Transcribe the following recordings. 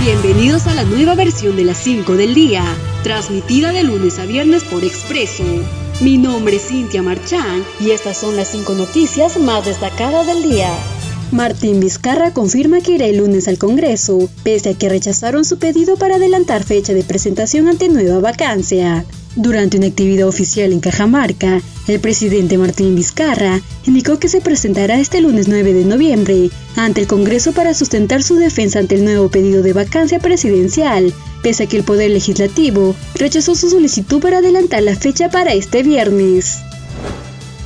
Bienvenidos a la nueva versión de las 5 del día, transmitida de lunes a viernes por Expreso. Mi nombre es Cintia Marchán y estas son las 5 noticias más destacadas del día. Martín Vizcarra confirma que irá el lunes al Congreso, pese a que rechazaron su pedido para adelantar fecha de presentación ante nueva vacancia. Durante una actividad oficial en Cajamarca, el presidente Martín Vizcarra indicó que se presentará este lunes 9 de noviembre ante el Congreso para sustentar su defensa ante el nuevo pedido de vacancia presidencial, pese a que el Poder Legislativo rechazó su solicitud para adelantar la fecha para este viernes.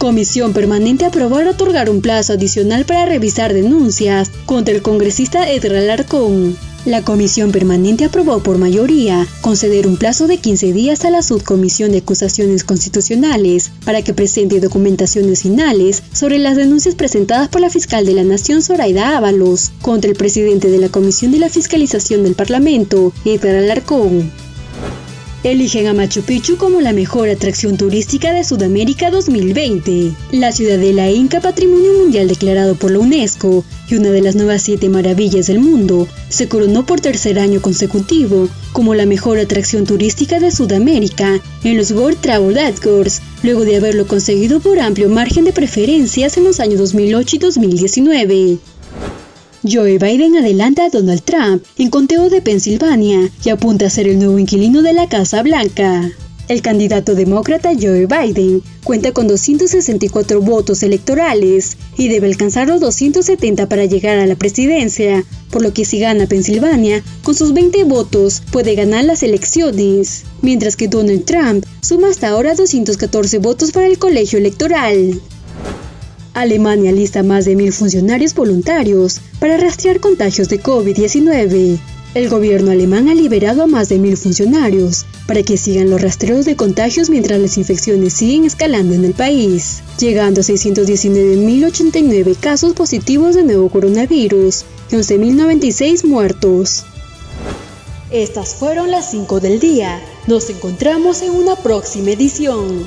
Comisión Permanente aprobó otorgar un plazo adicional para revisar denuncias contra el congresista Edgar Alarcón. La Comisión Permanente aprobó por mayoría conceder un plazo de 15 días a la Subcomisión de Acusaciones Constitucionales para que presente documentaciones finales sobre las denuncias presentadas por la fiscal de la Nación Zoraida Ábalos contra el presidente de la Comisión de la Fiscalización del Parlamento, Edgar Alarcón. Eligen a Machu Picchu como la mejor atracción turística de Sudamérica 2020. La ciudadela Inca Patrimonio Mundial declarado por la UNESCO y una de las nuevas siete maravillas del mundo, se coronó por tercer año consecutivo como la mejor atracción turística de Sudamérica en los World Travel Awards, luego de haberlo conseguido por amplio margen de preferencias en los años 2008 y 2019. Joe Biden adelanta a Donald Trump en conteo de Pensilvania y apunta a ser el nuevo inquilino de la Casa Blanca. El candidato demócrata Joe Biden cuenta con 264 votos electorales y debe alcanzar los 270 para llegar a la presidencia, por lo que si gana Pensilvania, con sus 20 votos puede ganar las elecciones, mientras que Donald Trump suma hasta ahora 214 votos para el colegio electoral. Alemania lista más de mil funcionarios voluntarios para rastrear contagios de COVID-19. El gobierno alemán ha liberado a más de mil funcionarios para que sigan los rastreos de contagios mientras las infecciones siguen escalando en el país, llegando a 619.089 casos positivos de nuevo coronavirus y 11.096 muertos. Estas fueron las 5 del día. Nos encontramos en una próxima edición.